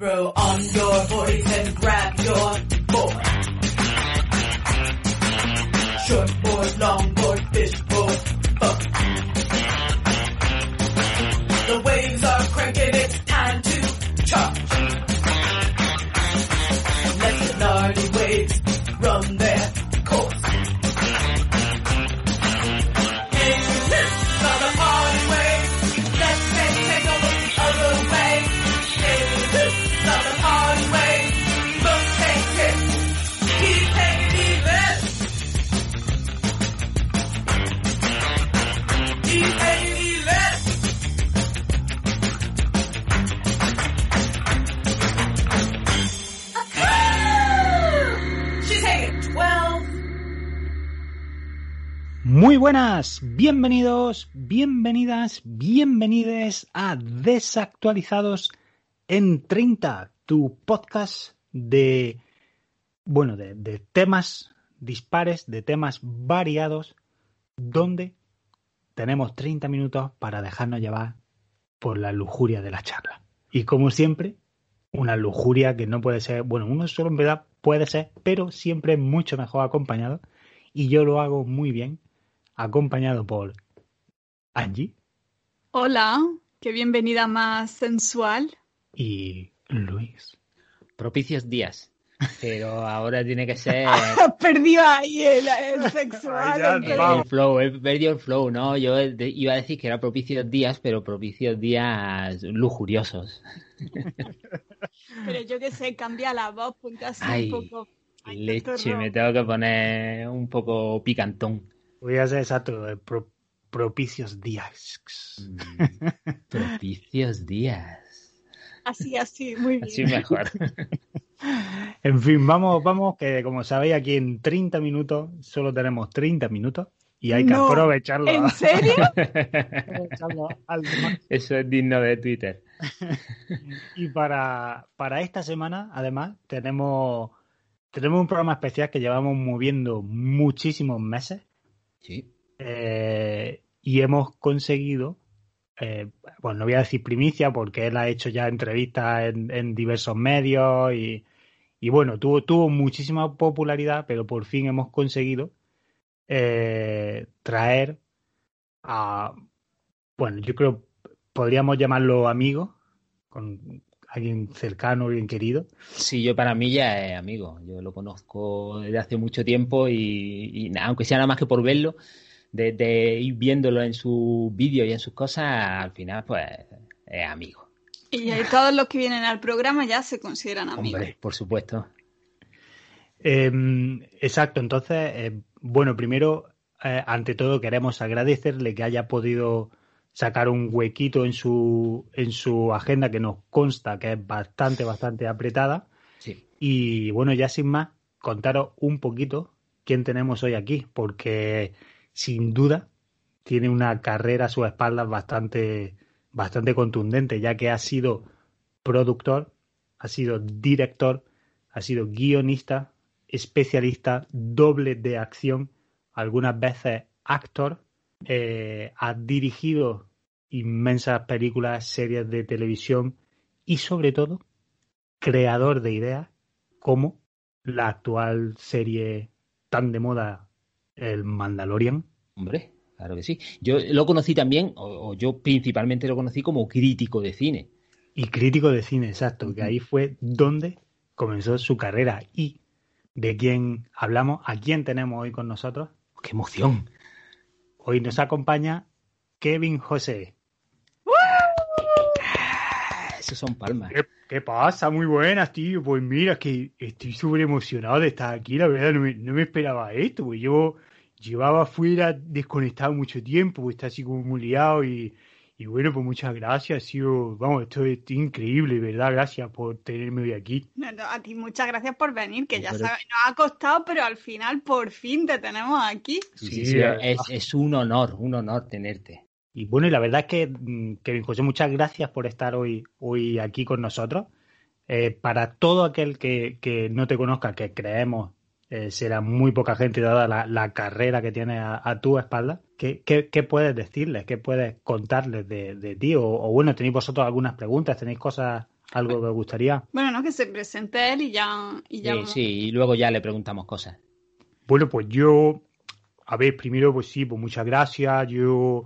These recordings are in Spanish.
Throw on your boards and grab your board. Short board, long board, fish board, boat. Buenas, bienvenidos, bienvenidas, bienvenides a Desactualizados en 30, tu podcast de, bueno, de, de temas dispares, de temas variados, donde tenemos 30 minutos para dejarnos llevar por la lujuria de la charla. Y como siempre, una lujuria que no puede ser, bueno, uno solo en verdad puede ser, pero siempre mucho mejor acompañado. Y yo lo hago muy bien, acompañado por Angie Hola, qué bienvenida más sensual. y Luis. propicios días. Pero ahora tiene que ser Perdió ahí el, el sexual. Ya, el el flow, he perdido el flow, ¿no? Yo de- iba a decir que era propicios días, pero propicios días lujuriosos. Pero yo que sé, cambia la voz, ponte así Ay, un poco. Ay, Leche, me tengo que poner un poco picantón. Voy a hacer exacto, pro- propicios días. Mm, propicios días. Así, así, muy bien. Así mejor. En fin, vamos, vamos, que como sabéis, aquí en 30 minutos solo tenemos 30 minutos y hay que No, aprovecharlo, ¿En serio? aprovecharlo al máximo. Eso es digno de Twitter. Y para, para esta semana, además, tenemos, tenemos un programa especial que llevamos moviendo muchísimos meses Sí. eh, y hemos conseguido, eh, bueno, no voy a decir primicia porque él ha hecho ya entrevistas en, diversos medios y, y bueno, tuvo, tuvo muchísima popularidad, pero por fin hemos conseguido eh, traer a, bueno, yo creo, podríamos llamarlo amigo, con alguien cercano, alguien querido. Sí, yo para mí ya es amigo. Yo lo conozco desde hace mucho tiempo y, y aunque sea nada más que por verlo, de, de ir viéndolo en sus vídeos y en sus cosas, al final, pues, es amigo. Y ahí todos los que vienen al programa ya se consideran amigos. Hombre, por supuesto. Eh, exacto, entonces, eh, bueno, primero, eh, ante todo, queremos agradecerle que haya podido sacar un huequito en su, en su agenda que nos consta que es bastante, bastante apretada. Sí. Y bueno, ya sin más, contaros un poquito quién tenemos hoy aquí, porque sin duda tiene una carrera a sus espaldas bastante, bastante contundente, ya que ha sido productor, ha sido director, ha sido guionista, especialista, doble de acción, algunas veces actor, eh, ha dirigido inmensas películas, series de televisión y sobre todo creador de ideas como la actual serie tan de moda, El Mandalorian. Hombre, claro que sí. Yo lo conocí también, o, o yo principalmente lo conocí como crítico de cine. Y crítico de cine, exacto, que ahí fue donde comenzó su carrera. Y de quién hablamos, a quién tenemos hoy con nosotros. ¡Qué emoción! Hoy nos acompaña Kevin José. Esos son palmas. ¿Qué, qué pasa? Muy buenas, tío. Pues mira, que estoy súper emocionado de estar aquí. La verdad, no me, no me esperaba esto. Pues llevo, llevaba fuera desconectado mucho tiempo, pues está así como muy liado y, Y bueno, pues muchas gracias, ha sido, vamos, esto es increíble, ¿verdad? Gracias por tenerme hoy aquí. No, no, a ti muchas gracias por venir, que ya Pero- sabes, nos ha costado, pero al final por fin te tenemos aquí. Sí, Sí, sí, es, es un honor, un honor tenerte. Y bueno, y la verdad es que, mm, Kevin José, muchas gracias por estar hoy, hoy aquí con nosotros. Eh, para todo aquel que, que no te conozca, que creemos eh, será muy poca gente dada la, la carrera que tienes a, a tu espalda, ¿qué, qué, qué puedes decirles? ¿Qué puedes contarles de, de ti? O, o bueno, tenéis vosotros algunas preguntas, tenéis cosas, algo que os gustaría. Bueno, no, que se presente él y ya, y ya Sí, vamos. sí, y luego ya le preguntamos cosas. Bueno, pues yo, a ver, primero, pues sí, pues muchas gracias. Yo,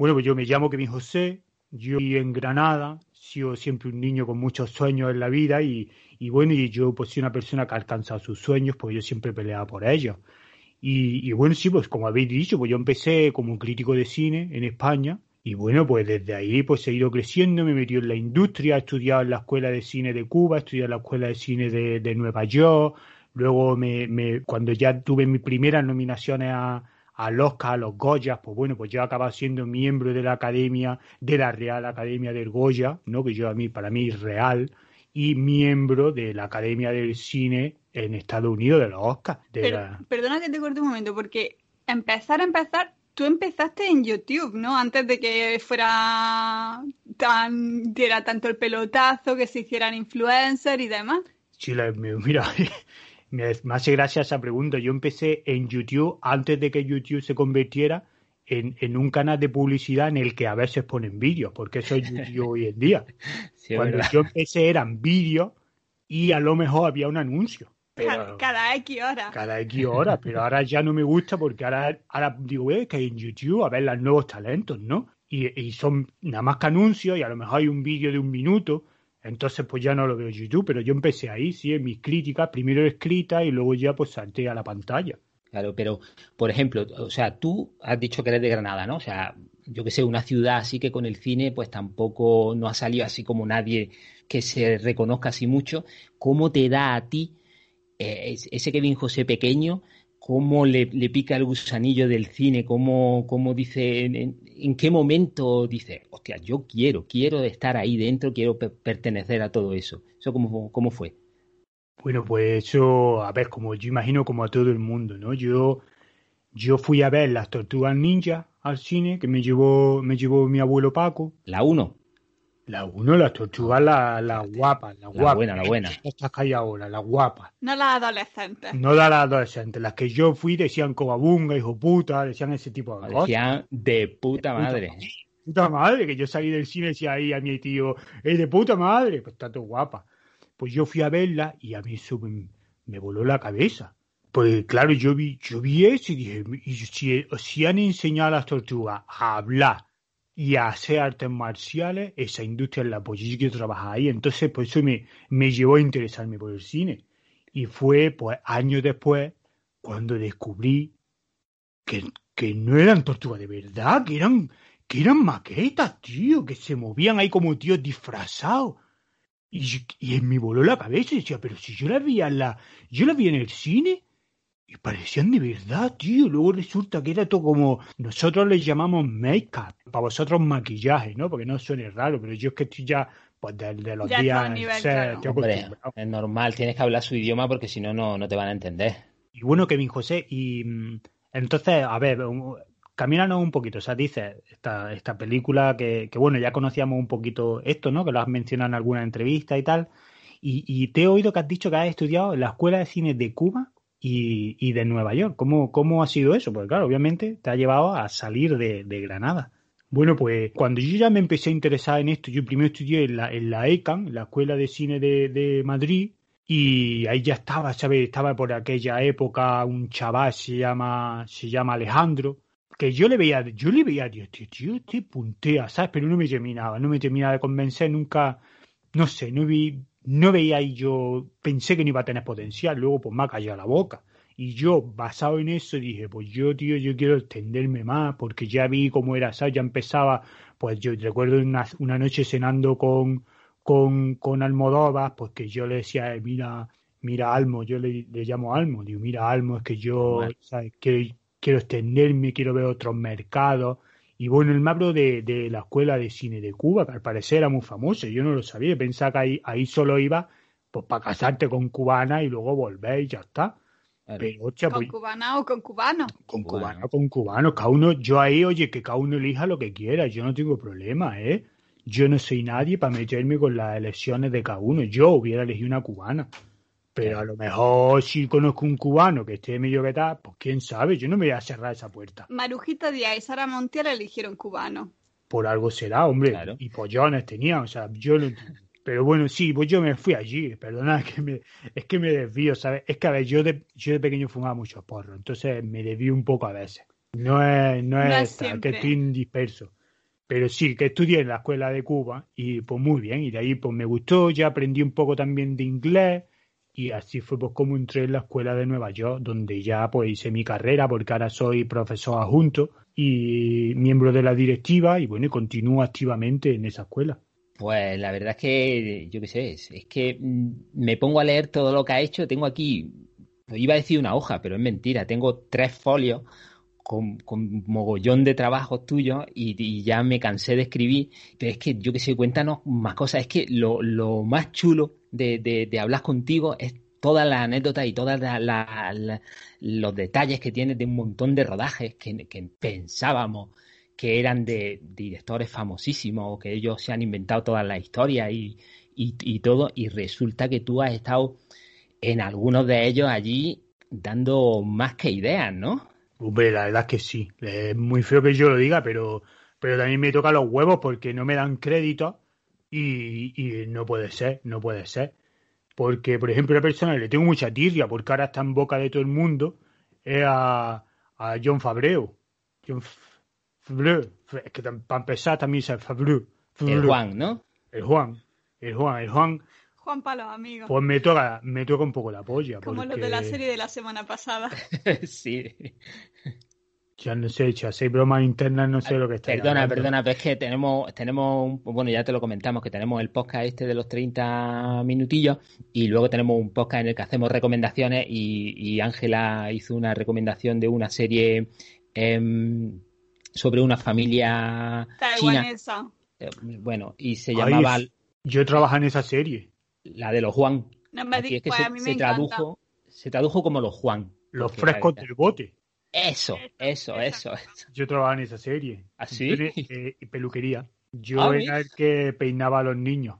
bueno, pues yo me llamo Kevin José, yo viví en Granada, sido siempre un niño con muchos sueños en la vida y, y bueno, y yo pues soy una persona que ha alcanzado sus sueños, pues yo siempre he peleado por ellos. Y, y bueno, sí, pues como habéis dicho, pues yo empecé como un crítico de cine en España y bueno, pues desde ahí pues he ido creciendo, me he en la industria, he estudiado en la Escuela de Cine de Cuba, he estudiado en la Escuela de Cine de, de Nueva York, luego me, me, cuando ya tuve mis primeras nominaciones a, al Oscar, a los Goyas, pues bueno, pues yo he acabado siendo miembro de la Academia, de la Real Academia del Goya, ¿no? que yo a mí, para mí es real, y miembro de la Academia del Cine en Estados Unidos de los Oscars. De Pero, la- perdona que te corte un momento, porque empezar a empezar, tú empezaste en YouTube, ¿no? Antes de que fuera tan, diera tanto el pelotazo, que se hicieran influencers y demás. Sí, la- mira, me, hace gracia esa pregunta. Yo empecé en YouTube antes de que YouTube se convirtiera en, en un canal de publicidad en el que a veces ponen vídeos, porque eso es YouTube hoy en día. Sí, Cuando verdad. yo empecé eran vídeos y a lo mejor había un anuncio. Pero Cada X horas. cada X horas, pero ahora ya no me gusta porque ahora, ahora digo, eh, que hay en YouTube a ver los nuevos talentos, ¿no? Y, y son nada más que anuncios y a lo mejor hay un vídeo de un minuto, entonces pues ya no lo veo YouTube, pero yo empecé ahí, sí, en mis críticas, primero escritas y luego ya pues salté a la pantalla. Claro, pero, por ejemplo, o sea, tú has dicho que eres de Granada, ¿no? O sea, yo que sé, una ciudad así que con el cine, pues tampoco no ha salido así como nadie que se reconozca así mucho. ¿Cómo te da a ti eh, es- ese Kevin José pequeño? ¿Cómo le, le pica el gusanillo del cine? ¿Cómo, cómo dice, en, qué momento dice, hostia, yo quiero, quiero estar ahí dentro, quiero pe- pertenecer a todo eso? ¿Eso cómo, cómo fue? Bueno, pues eso, a ver, como yo imagino como a todo el mundo, ¿no? Yo, yo fui a ver las Tortugas Ninja al cine, que me llevó, me llevó mi abuelo Paco. La uno, La uno, las tortugas, las la guapas, las la guapas. buena, la buena. Estas que hay ahora, las guapas. No las adolescentes. No las adolescentes. Las que yo fui decían cobabunga, hijo puta, decían ese tipo de cosas. Decían de puta madre. Puta madre, que yo salí del cine y decía ahí a mi tío, ¡eh, de puta madre! Pues está todo guapa. Pues yo fui a verla y a mí eso me, me voló la cabeza. Pues claro, yo vi, yo vi eso y dije, y si, si han enseñado a las tortugas a hablar y a hacer artes marciales, esa industria es la pues yo quiero trabajar ahí. Entonces, pues eso me, me llevó a interesarme por el cine. Y fue, pues, años después, cuando descubrí que, que no eran tortugas de verdad, que eran, que eran maquetas, tío, que se movían ahí como tíos disfrazados. Y, y en me voló la cabeza y decía, pero si yo las vi en la, yo las vi en el cine y parecían de verdad, tío. Luego resulta que era todo como, nosotros les llamamos make-up, para vosotros maquillaje, ¿no? Porque no suene raro, pero yo es que estoy ya, pues de, de los Ya días nivel, claro. Hombre, es normal, tienes que hablar su idioma porque si no, no no te van a entender. Y bueno, Kevin José, y mm, entonces, a ver, un- camínanos un poquito, o sea, dices, esta, esta película que, que, bueno, ya conocíamos un poquito esto, ¿no? Que lo has mencionado en alguna entrevista y tal, y, y te he oído que has dicho que has estudiado en la Escuela de Cine de Cuba y, y de Nueva York. ¿Cómo, ¿Cómo ha sido eso? Porque claro, obviamente te ha llevado a salir de, de Granada. Bueno, pues cuando yo ya me empecé a interesar en esto, yo primero estudié en la, en la ECAN, la Escuela de Cine de, de Madrid, y ahí ya estaba, ¿sabes? Estaba por aquella época un chaval, se llama, se llama Alejandro, que yo le veía, yo le veía, tío, este tío, este puntea, ¿sabes? Pero no me terminaba, no me terminaba de convencer, nunca, no sé, no vi, no veía ahí yo, pensé que no iba a tener potencial, luego pues me ha callado la boca. Y yo, basado en eso, dije, pues yo, tío, yo quiero extenderme más, porque ya vi cómo era, ¿sabes? Ya empezaba, pues yo recuerdo una, una noche cenando con, con, con Almodóvar, pues que yo le decía, eh, mira, mira Almo, yo le, le llamo Almo, digo, mira Almo, es que yo. Quiero, quiero extenderme, quiero ver otros mercados. Y bueno, me habló de, de la escuela de cine de Cuba, que al parecer era muy famosa. Yo no lo sabía, pensaba que ahí, ahí solo iba pues para casarte con cubana y luego volver y ya está. Claro. Pero, hostia, ¿Con pues, cubana o con cubano? con Cubano. cubano, con cubano, cada uno, yo ahí, oye, que cada uno elija lo que quiera, yo no tengo problema, ¿eh? Yo no soy nadie para meterme con las elecciones de cada uno, yo hubiera elegido una cubana, pero a lo mejor si conozco un cubano que esté medio que tal, pues quién sabe, yo no me voy a cerrar esa puerta, Marujita Díaz y Sara Montiel eligieron cubano. por algo será, hombre, Claro. y pollones tenía, o sea, yo lo entiendo. Pero bueno, sí, pues yo me fui allí, perdona, que me, es que me desvío, ¿sabes? Es que a ver, yo de, yo de pequeño fumaba mucho porro, entonces me desvío un poco a veces. No es, no es, No es esta, que estoy disperso. Pero sí, que estudié en la escuela de Cuba y pues muy bien, y de ahí pues me gustó, ya aprendí un poco también de inglés y así fue pues como entré en la escuela de Nueva York, donde ya pues hice mi carrera porque ahora soy profesor adjunto y miembro de la directiva y bueno, continúo activamente en esa escuela. Pues la verdad es que, yo qué sé, es, es que mm, me pongo a leer todo lo que ha hecho. Tengo aquí, iba a decir una hoja, pero es mentira. Tengo tres folios con, con mogollón de trabajos tuyos y, ya me cansé de escribir. Pero es que, yo qué sé, cuéntanos más cosas. Es que lo, lo más chulo de, de- de hablar contigo es todas las anécdotas y todos los detalles que tienes de un montón de rodajes que, que pensábamos que eran de directores famosísimos o que ellos se han inventado todas las historias y, y, y todo, y resulta que tú has estado en algunos de ellos allí dando más que ideas, ¿no? Hombre, la verdad es que sí. Es muy feo que yo lo diga, pero, pero también me toca los huevos porque no me dan crédito y, y no puede ser, no puede ser. Porque, por ejemplo, la persona que le tengo mucha tirria porque ahora está en boca de todo el mundo es a, a John Fabreu. John Fabreu. Es que para empezar también es Fabreu. El Fabreu. Juan, ¿no? El Juan. El Juan. El Juan. Juan Palos, amigo. Pues me toca, me toca un poco la polla. Como porque... los de la serie de la semana pasada. sí. Ya no sé, si hacéis bromas internas, no sé lo que está Perdona, perdona, pero es que tenemos, tenemos, un- bueno, ya te lo comentamos, que tenemos el podcast este de los 30 minutillos y luego tenemos un podcast en el que hacemos recomendaciones y y Ángela hizo una recomendación de una serie em, sobre una familia china. Taiwanesa. Eh, Bueno, y se Ay, llamaba Yo trabajo en esa serie. La de los Juan. No me Aquí di- es que pues se, a mí me se encanta. tradujo, se tradujo como los Juan. Los frescos del bote. Eso, eso, eso, eso. Yo trabajaba en esa serie. ¿Ah, sí? Yo era, eh, peluquería. Yo Ah, era el que peinaba a los niños.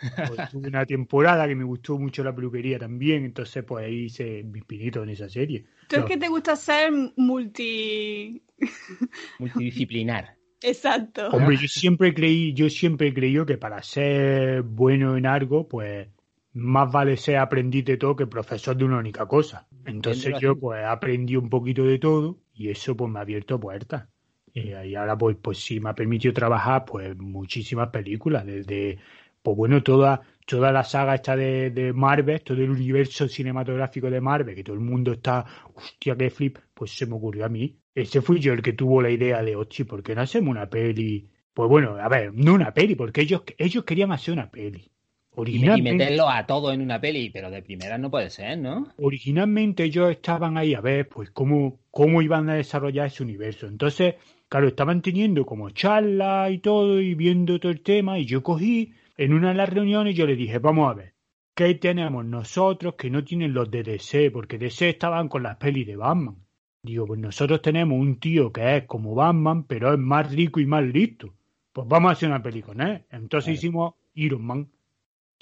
Pues tuve una temporada que me gustó mucho la peluquería también, entonces pues ahí hice mis pinitos en esa serie. Tú es que te gusta ser multi... Multidisciplinar. Exacto. Hombre, yo siempre creí, yo siempre he creído que para ser bueno en algo, pues más vale ser aprendiz de todo que profesor de una única cosa. Entonces yo pues aprendí un poquito de todo y eso pues me ha abierto puertas. Y ahora pues, pues sí me ha permitido trabajar pues muchísimas películas, desde pues bueno, toda, toda la saga esta de, de Marvel, todo el universo cinematográfico de Marvel, que todo el mundo está, hostia, qué flip, pues se me ocurrió a mí. Ese fui yo el que tuvo la idea de, hostia, ¿por qué no hacemos una peli? Pues bueno, a ver, no una peli, porque ellos, ellos querían hacer una peli. Y, me- y Originalmente, meterlo a todos en una peli, pero de primera no puede ser, ¿no? originalmente ellos estaban ahí a ver pues cómo, cómo iban a desarrollar ese universo. Entonces, claro, estaban teniendo como charlas y todo y viendo todo el tema y yo cogí en una de las reuniones yo les dije, vamos a ver, ¿qué tenemos nosotros que no tienen los de DC? Porque DC estaban con las pelis de Batman. Digo, pues nosotros tenemos un tío que es como Batman, pero es más rico y más listo. Pues vamos a hacer una peli con él. Entonces Claro. hicimos Iron Man.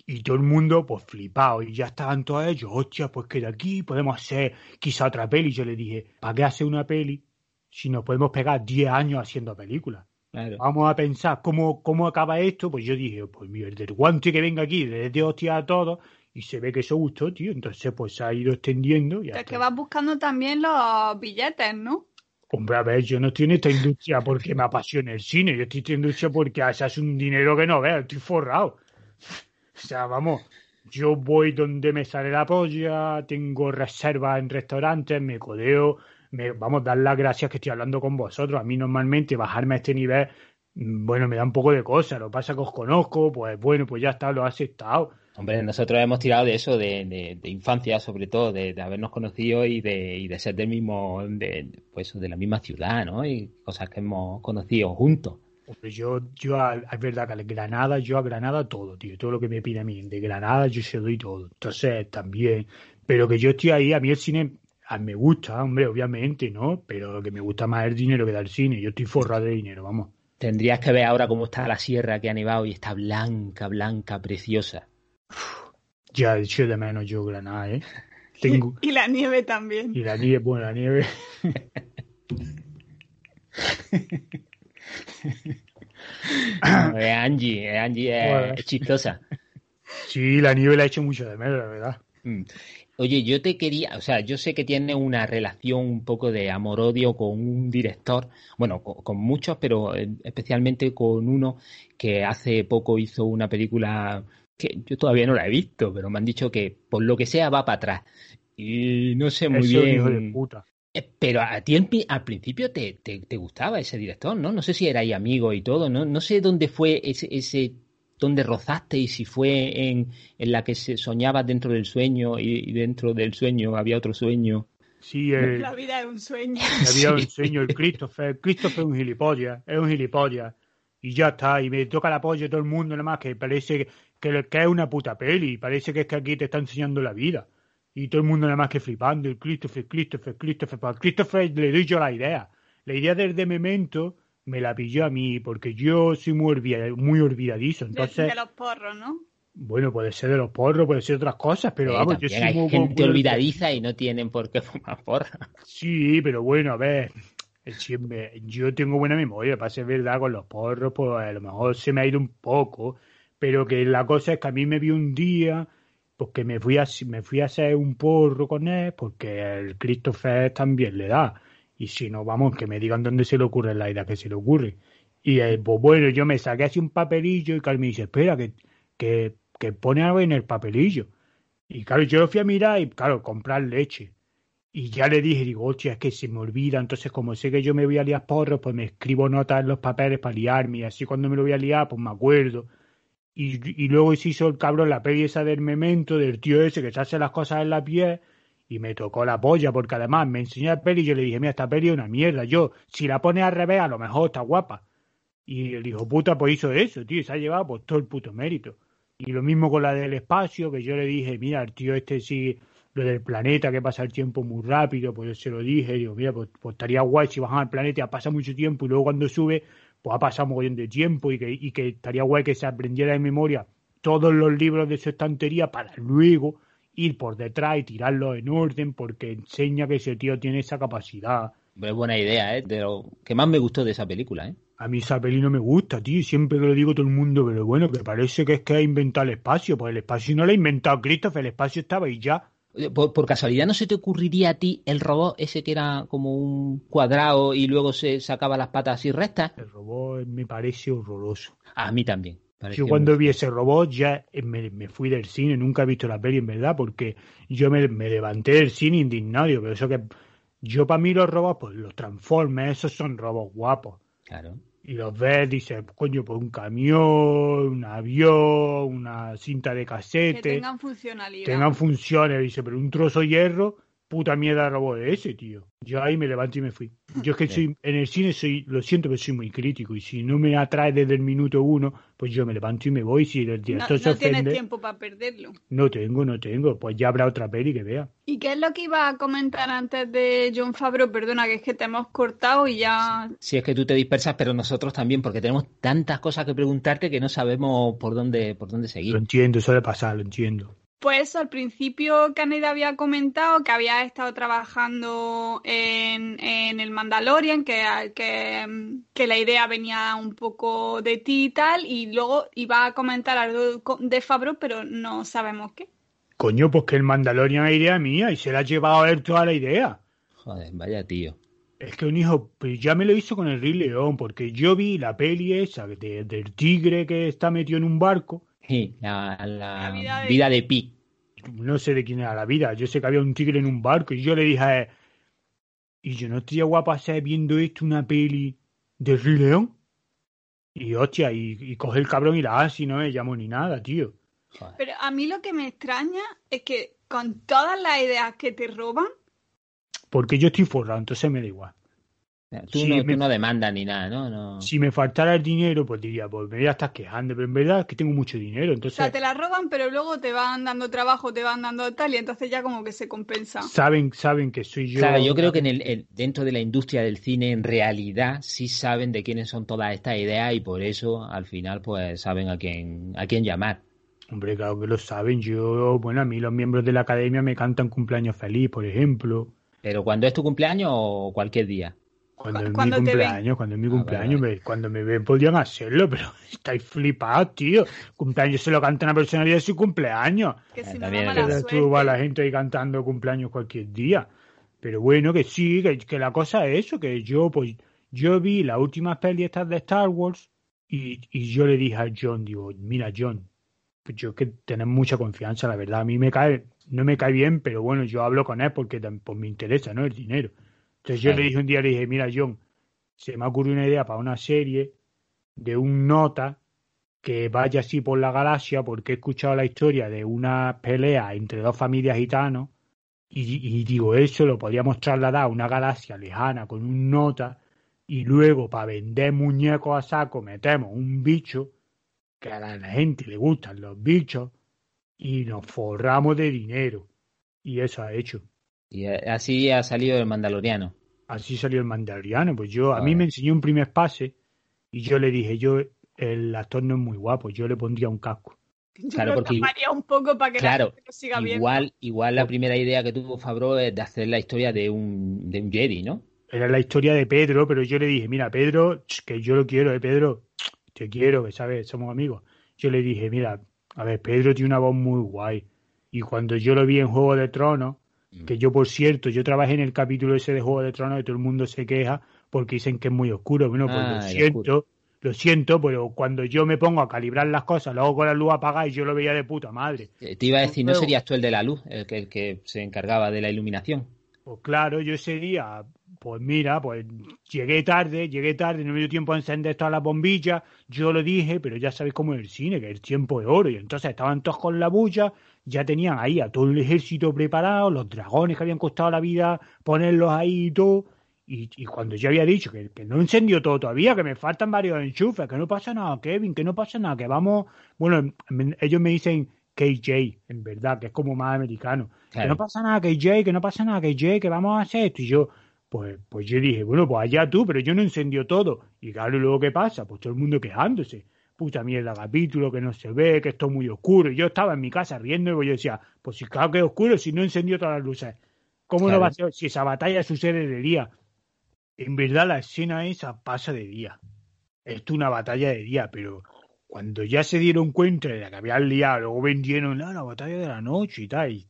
Y todo el mundo, pues flipado. Y ya estaban todos ellos, hostia, pues que de aquí podemos hacer quizá otra peli. Yo le dije, ¿para qué hacer una peli si nos podemos pegar 10 años haciendo películas? Claro. Vamos a pensar cómo, cómo acaba esto. Pues yo dije, pues mira, el del guante que venga aquí, le dé hostia a todos. Y se ve que eso gustó, tío. Entonces, pues se ha ido extendiendo. Y Es hasta- que vas buscando también los billetes, ¿no? Hombre, a ver, yo no estoy en esta industria porque me apasiona el cine. Yo estoy en esta industria porque haces un dinero que no veas. Estoy forrado. O sea, vamos, yo voy donde me sale la polla, tengo reservas en restaurantes, me codeo, me, vamos, dar las gracias que estoy hablando con vosotros. A mí normalmente bajarme a este nivel, mm, bueno, me da un poco de cosa. Lo que pasa que os conozco, pues bueno, pues ya está, lo he aceptado. Hombre, nosotros hemos tirado de eso, de, de, de infancia, sobre todo, de, de habernos conocido y de, y de ser del mismo, de, pues, de la misma ciudad, ¿no? Y cosas que hemos conocido juntos. Hombre, yo, yo a- es verdad que a Granada, yo a Granada todo, tío, todo lo que me pide a mí, de Granada yo se doy todo. Entonces, también, pero que yo estoy ahí, a mí el cine a- me gusta, hombre, obviamente, ¿no? Pero lo que me gusta más es el dinero que da el cine, yo estoy forrado de dinero, vamos. Tendrías que ver ahora cómo está la sierra que ha nevado y está blanca, blanca, preciosa. Ya echo de menos yo Granada, ¿eh? Tengo, Y la nieve también. y la nieve, bueno, la nieve, Eh, Angie, eh, Angie es, Bueno. es chistosa. sí, la nieve la echo mucho de menos, la verdad. Mm. Oye, yo te quería, o sea, yo sé que tiene una relación un poco de amor-odio con un director, bueno, con, con muchos, pero eh, especialmente con uno que hace poco hizo una película que yo todavía no la he visto, pero me han dicho que por lo que sea va para atrás. Y no sé muy bien. hijo de puta. Eh, Pero a ti al principio te, te, te gustaba ese director, ¿no? No sé si erais amigos y todo, ¿no? No sé dónde fue ese, ese dónde rozaste y si fue en, en la que se soñaba dentro del sueño y, y dentro del sueño había otro sueño. Sí, el, La vida es un sueño. había un Sí. sueño, el Christopher. Christopher es un gilipollas, es un gilipollas. Y ya está, y me toca la polla todo el mundo, nada más que parece que, que, que es una puta peli, parece que es que aquí te está enseñando la vida. Y todo el mundo nada más que flipando, el Christopher, Christopher, Christopher. Para Christopher le doy yo la idea. La idea del de Memento me la pilló a mí, porque yo soy muy, olvida- muy olvidadizo. Entonces, de los porros, ¿no? bueno, puede ser de los porros, puede ser de otras cosas, pero vamos, yo soy hay muy, gente muy- olvidadiza y no tienen por qué fumar porra. Sí, pero bueno, a ver, siempre, yo tengo buena memoria, para ser verdad, con los porros, pues a lo mejor se me ha ido un poco, pero que la cosa es que a mí me vi un día, pues que me fui a, me fui a hacer un porro con él, porque el Christopher también le da, y si no, vamos, que me digan dónde se le ocurre la idea que se le ocurre. Y eh, pues bueno, yo me saqué así un papelillo y Carmen me dice, espera, que, que, que pone algo en el papelillo. Y claro, yo lo fui a mirar y claro, comprar leche. Y ya le dije, digo, hostia, es que se me olvida. Entonces, como sé que yo me voy a liar porros, pues me escribo notas en los papeles para liarme. Y así cuando me lo voy a liar, pues me acuerdo. Y, y luego se hizo el cabrón la peli del memento, del tío ese que se hace las cosas en la piel. Y me tocó la polla, porque además me enseñó la peli y yo le dije, mira, esta peli es una mierda. Yo, si la pones al revés, a lo mejor está guapa. Y el hijo puta pues hizo eso, tío, se ha llevado pues todo el puto mérito. Y lo mismo con la del espacio, que yo le dije, mira, el tío este sí, lo del planeta, que pasa el tiempo muy rápido, pues yo se lo dije, digo, mira, pues, pues estaría guay si bajan al planeta pasado mucho tiempo y luego cuando sube, pues ha pasado un mogollón de tiempo y que, y que estaría guay que se aprendiera de memoria todos los libros de su estantería para luego ir por detrás y tirarlos en orden porque enseña que ese tío tiene esa capacidad. Es buena idea, ¿eh? De lo que más me gustó de esa película, ¿eh? A mí esa peli no me gusta, tío. y Siempre que lo digo todo el mundo, pero bueno, que parece que es que ha inventado el espacio. Pues el espacio no lo ha inventado Christopher, el espacio estaba ahí ya. Por, por casualidad, ¿no se te ocurriría a ti el robot ese que era como un cuadrado y luego se sacaba las patas así rectas? El robot me parece horroroso. A mí también. Yo cuando muy- vi ese robot ya me, me fui del cine, nunca he visto la peli en verdad, porque yo me, me levanté del cine indignado, pero eso que yo para mí los robots, pues los Transformers, esos son robots guapos. Claro. Y los ves, dices, coño, pues un camión, un avión, una cinta de Que casete. tengan funcionalidad. tengan funciones, dice, pero un trozo de hierro, puta mierda de robot de ese, tío. Yo ahí me levanté y me fui. Yo es que soy, en el cine soy, lo siento, pero soy muy crítico, y si no me atrae desde el minuto uno, pues yo me levanto y me voy, si el No, director se no tienes tiempo para perderlo. no tengo, no tengo, pues ya habrá otra peli que vea. ¿Y qué es lo que iba a comentar antes de John Favreau? Perdona, que es que te hemos cortado y ya... Si es que tú te dispersas, pero nosotros también, porque tenemos tantas cosas que preguntarte que no sabemos por dónde, por dónde Lo seguir. entiendo, suele pasar, lo entiendo. Pues al principio Caneda había comentado que había estado trabajando en, en el Mandalorian, que, que, que la idea venía un poco de ti y tal, y luego iba a comentar algo de Favreau, pero no sabemos qué. Coño, pues que el Mandalorian es idea mía, y se la ha llevado a él toda la idea. Joder, vaya tío. Es que un hijo, pues ya me lo hizo con el Rey León, porque yo vi la peli esa de- del tigre que está metido en un barco, Sí, la, la La vida de- vida de Pi. no sé de quién era la vida, yo sé que había un tigre en un barco y yo le dije a él, y yo no estoy guapa hacer viendo esto una peli de Rey León. Y hostia, y, y coge el cabrón y la hace y no me llamo ni nada, tío. Joder. Pero a mí lo que me extraña es que con todas las ideas que te roban, Porque yo estoy forrado, entonces me da igual. Tú, Sí, no, me- tú no demandas ni nada, ¿no? no... Si me faltara el dinero, pues diría, pues me ya estás quejando, pero en verdad es que tengo mucho dinero, o entonces sea, te la roban, pero luego te van dando trabajo, te van dando tal, y entonces ya como que se compensa. saben, saben que soy yo. Claro, yo creo que en el, el- dentro de la industria del cine, en realidad, sí saben de quiénes son todas estas ideas y por eso, al final, pues saben a quién, a quién llamar. Hombre, claro que lo saben. Yo, bueno, a mí los miembros de la academia me cantan cumpleaños feliz, por ejemplo. Pero cuando es tu cumpleaños o cualquier día. Cuando Cu- es mi cumpleaños, cuando es mi Ah, cumpleaños, me- cuando me ven podrían hacerlo, pero estáis flipados, tío. Cumpleaños se lo canta una persona el día de su cumpleaños. Que si Eh, no es tú va la gente ahí cantando cumpleaños cualquier día. Pero bueno, que sí, que, que la cosa es eso, que yo, pues, yo vi las últimas peli estas de Star Wars y, y yo le dije a John, digo, mira John, pues yo que tenemos mucha confianza, la verdad, a mí me cae, no me cae bien, pero bueno, yo hablo con él porque pues, me interesa, ¿no? El dinero. Entonces yo Claro. le dije un día, le dije, mira John, se me ocurre una idea para una serie de un nota que vaya así por la galaxia porque he escuchado la historia de una pelea entre dos familias gitanos y, y digo, eso lo podríamos trasladar a una galaxia lejana con un nota y luego para vender muñecos a saco metemos un bicho que a la gente le gustan los bichos y nos forramos de dinero. Y eso ha hecho. Y así ha salido el Mandaloriano. Así salió el mandaloriano. Pues yo, a mí me enseñó un primer pase y yo le dije, yo, el actor no es muy guapo, yo le pondría un casco. Yo Claro, lo porque- un poco para que Claro, la gente lo siga viendo. Igual, igual la primera idea que tuvo Fabro es de hacer la historia de un, de un Jedi, ¿no? Era la historia de Pedro, pero yo le dije, mira, Pedro, que yo lo quiero, eh, Pedro, te quiero, que sabes, somos amigos. Yo le dije, mira, a ver, Pedro tiene una voz muy guay. Y cuando yo lo vi en Juego de Tronos, que yo, por cierto, yo trabajé en el capítulo ese de Juego de Tronos y todo el mundo se queja porque dicen que es muy oscuro. Bueno, pues Ah, lo siento, oscuro. lo siento, pero cuando yo me pongo a calibrar las cosas, luego con la luz apagada y yo lo veía de puta madre. Eh, Te iba a decir, ¿no Luego- serías tú el de la luz, el que, el que se encargaba de la iluminación? Pues claro, yo ese día, pues mira, pues llegué tarde, llegué tarde, no me dio tiempo a encender todas las bombillas, yo lo dije, pero ya sabéis cómo es el cine, que el tiempo es oro, y entonces estaban todos con la bulla, ya tenían ahí a todo el ejército preparado, los dragones que habían costado la vida, ponerlos ahí y todo, y, y cuando yo había dicho que, que no encendió todo todavía, que me faltan varios enchufes, que no pasa nada, Kevin, que no pasa nada, que vamos, bueno, me- ellos me dicen KJ, en verdad, que es como más americano. Que no pasa nada, KJ, que no pasa nada, KJ, que vamos a hacer esto. Y yo, pues, pues yo dije, bueno, pues allá tú, pero yo no encendió todo. Y claro, ¿y luego qué pasa? Pues todo el mundo quejándose. Puta mierda, capítulo, que no se ve, que esto es muy oscuro. Y yo estaba en mi casa riendo y yo decía, pues si claro que es oscuro, si no encendió todas las luces. ¿Cómo no va a ser si esa batalla sucede de día? En verdad la escena esa pasa de día. Esto es una batalla de día, pero cuando ya se dieron cuenta de la que habían liado, luego vendieron "No, la batalla de la noche y tal. y,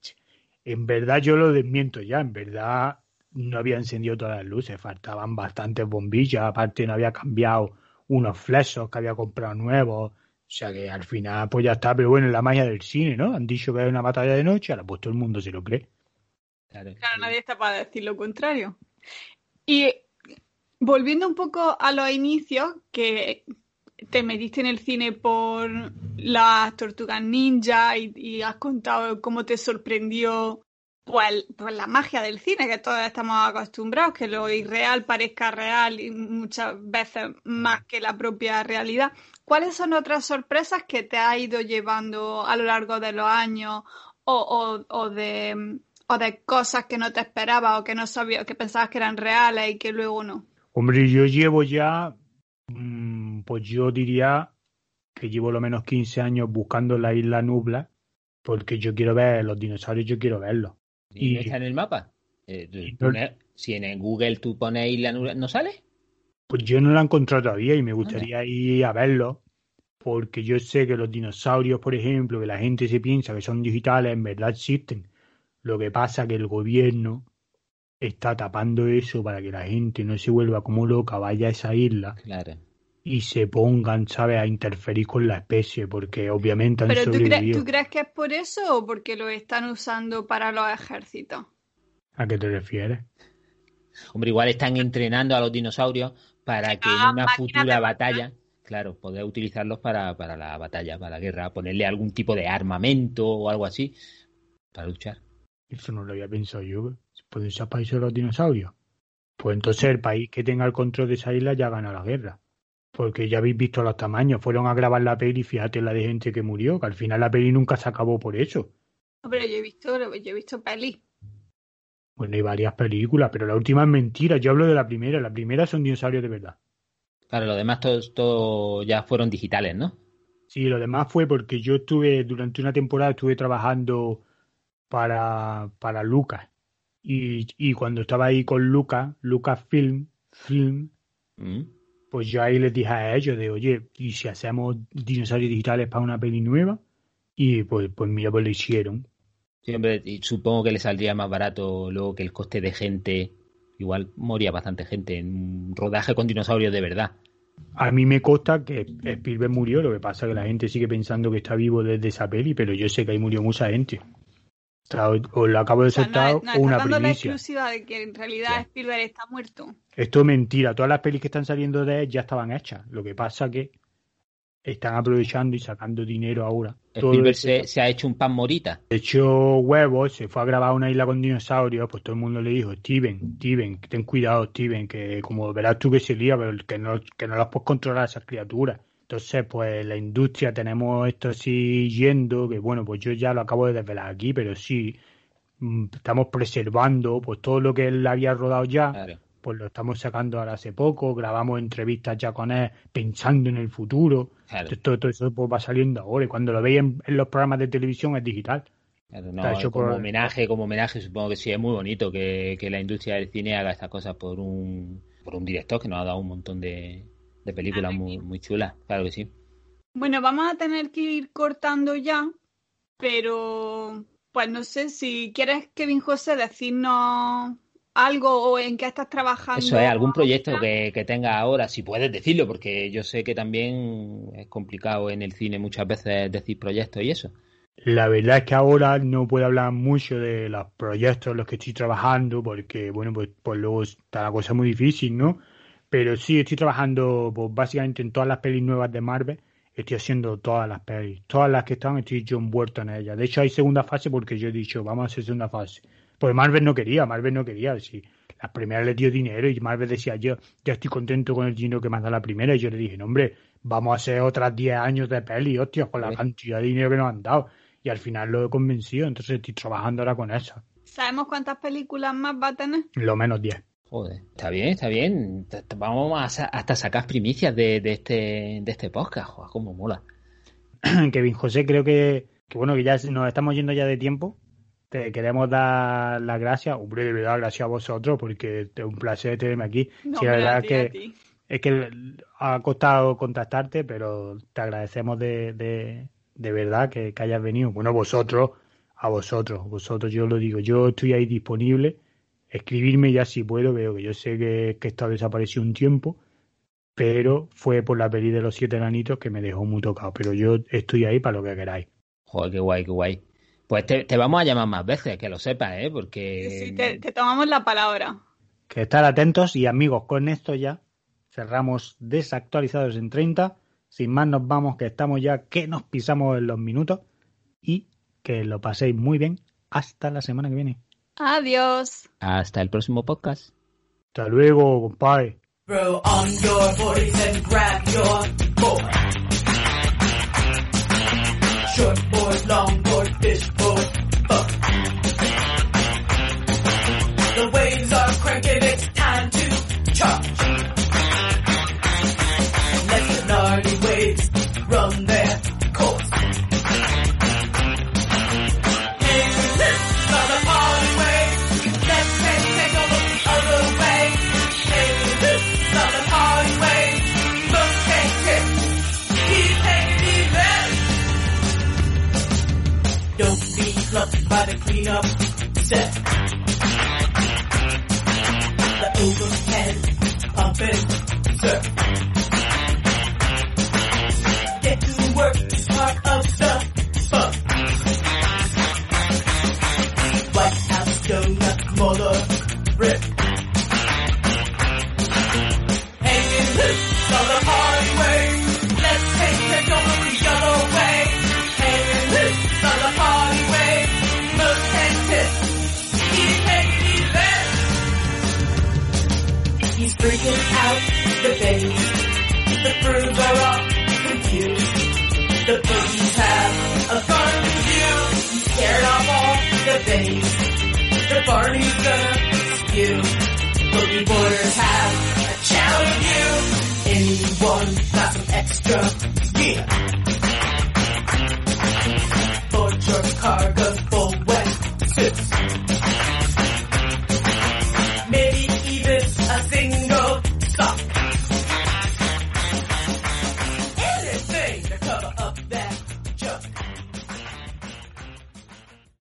en verdad yo lo desmiento ya, en verdad no había encendido todas las luces, faltaban bastantes bombillas, aparte no había cambiado unos flexos que había comprado nuevos, o sea que al final pues ya está, pero bueno, es la magia del cine, ¿no? Han dicho que es una batalla de noche, ahora pues todo el mundo se lo cree. Claro. Claro, nadie está para decir lo contrario. Y volviendo un poco a los inicios, que te metiste en el cine por las tortugas ninja y, y has contado cómo te sorprendió pues, la magia del cine, que todos estamos acostumbrados, que lo irreal parezca real y muchas veces más que la propia realidad. ¿Cuáles son otras sorpresas que te ha ido llevando a lo largo de los años o de, o de cosas que no te esperabas o que no sabías, que pensabas que eran reales y que luego no? Hombre, yo llevo ya, mm, pues yo diría que llevo lo menos 15 años buscando la isla Nubla, porque yo quiero ver los dinosaurios, yo quiero verlos. ¿Y no está en el mapa? Eh, tú- y tú no- me- si en el Google tú pones Isla Nubla, ¿no sale? Pues yo no la he encontrado todavía y me gustaría ir a verlo, porque yo sé que los dinosaurios, por ejemplo, que la gente se piensa que son digitales, en verdad existen. Lo que pasa que el gobierno está tapando eso para que la gente no se vuelva como loca, vaya a esa isla Claro. Y se pongan, ¿sabes?, a interferir con la especie, porque obviamente han ¿Pero tú, crees- sobrevivido. tú crees que es por eso o porque lo están usando para los ejércitos? ¿A qué te refieres? Hombre, igual están entrenando a los dinosaurios para que Ah, en una máquinas futura de batalla, claro, poder utilizarlos para, para la batalla, para la guerra, ponerle algún tipo de armamento o algo así para luchar. Eso no lo había pensado yo. ¿Pueden ser países los dinosaurios? Pues entonces el país que tenga el control de esa isla ya gana la guerra. Porque ya habéis visto los tamaños. Fueron a grabar la peli y fíjate la de gente que murió, que al final la peli nunca se acabó por eso. No, pero yo he visto, yo he visto pelis. Bueno, hay varias películas, pero la última es mentira. Yo hablo de la primera. La primera son dinosaurios de verdad. Claro, lo demás todos todo ya fueron digitales, ¿no? Sí, lo demás fue porque yo estuve, durante una temporada estuve trabajando para, para Lucas. Y, y cuando estaba ahí con Lucas, Lucas Film, Film, Mm. Pues yo ahí les dije a ellos de, oye, ¿y si hacemos dinosaurios digitales para una peli nueva? Y pues, pues mira, pues lo hicieron. Siempre, y supongo que le saldría más barato luego que el coste de gente. Igual moría bastante gente en un rodaje con dinosaurios de verdad. A mí me consta que Spielberg murió, lo que pasa es que la gente sigue pensando que está vivo desde esa peli, pero yo sé que ahí murió mucha gente. O sea, os- lo acabo de O sea, no, soltar no, una la primicia. exclusiva de que en realidad. Spielberg está muerto. Esto es mentira. Todas las pelis que están saliendo de él ya estaban hechas. Lo que pasa que están aprovechando y sacando dinero ahora. Spielberg se, se ha hecho un pan morita. De hecho, huevos, se fue a grabar una isla con dinosaurios, pues todo el mundo le dijo, Steven, Steven, ten cuidado, Steven, que como verás tú que se lía, pero que no, que no las puedes controlar a esas criaturas. Entonces, pues la industria tenemos esto así yendo, que bueno, pues yo ya lo acabo de desvelar aquí, pero sí, mm, estamos preservando pues todo lo que él había rodado ya, Claro. pues lo estamos sacando ahora hace poco, grabamos entrevistas ya con él pensando en el futuro. Claro, Entonces, todo, todo eso pues, va saliendo ahora y cuando lo veis en, en los programas de televisión es digital. claro, no, Está hecho como por- homenaje, como homenaje, supongo que sí es muy bonito que, que la industria del cine haga estas cosas por un, por un director que nos ha dado un montón de, de películas muy, muy chulas. Claro que sí. Bueno, vamos a tener que ir cortando ya, pero pues no sé si quieres, Kevin José, decirnos algo o en qué estás trabajando. Eso es, algún proyecto que, que tenga ahora, si puedes decirlo, porque yo sé que también es complicado en el cine muchas veces decir proyectos y eso. La verdad es que ahora no puedo hablar mucho de los proyectos en los que estoy trabajando porque, bueno, pues, pues luego está la cosa muy difícil, ¿no? Pero sí estoy trabajando pues, básicamente en todas las pelis nuevas de Marvel. Estoy haciendo todas las pelis. Todas las que están estoy yo envuelto en ellas. De hecho hay segunda fase porque yo he dicho, vamos a hacer segunda fase. Pues Marvel no quería, Marvel no quería. Sí, las primeras le dio dinero y Marvel decía, yo ya estoy contento con el dinero que me ha dado la primera. Y yo le dije, no, hombre, vamos a hacer otras 10 años de peli, hostia, con la Sí. cantidad de dinero que nos han dado. Y al final lo he convencido, entonces estoy trabajando ahora con eso. ¿Sabemos cuántas películas más va a tener? Lo menos 10. Joder, está bien, está bien. Vamos a hasta sacar primicias de, de este, de este podcast. Joder, cómo mola. Kevin José, creo que, que bueno, que ya nos estamos yendo ya de tiempo. Te queremos dar las gracias, hombre, de verdad, gracias a vosotros, porque es un placer tenerme aquí. No, sí, la verdad a es que, ti. es que ha costado contactarte, pero te agradecemos de, de, de verdad que, que hayas venido. Bueno, vosotros, a vosotros, vosotros, yo lo digo, yo estoy ahí disponible. Escribirme ya si puedo, veo que yo sé que, que he estado desaparecido un tiempo, pero fue por la peli de los siete enanitos que me dejó muy tocado. Pero yo estoy ahí para lo que queráis. Joder, qué guay, qué guay. Pues te, te vamos a llamar más veces, que lo sepas, ¿eh? Sí, Porque... sí, te, te tomamos la palabra. Que estar atentos y amigos, con esto ya cerramos desactualizados en 30. Sin más nos vamos, que estamos ya, que nos pisamos en los minutos y que lo paséis muy bien. Hasta la semana que viene. Adiós. Hasta el próximo podcast. Hasta luego, compadre. Throw on your boys and grab your board. Short board, long board, fish board, set. The overhead pumping, sir. Get to work is part of the fun. White House donut, Mueller, rip. freaking out. The babies, the prudes are all confused. The boogies have a fun view. Scared off all the babies. The Barney's gonna skew. Boogie boarders have a challenge you. Anyone got some extra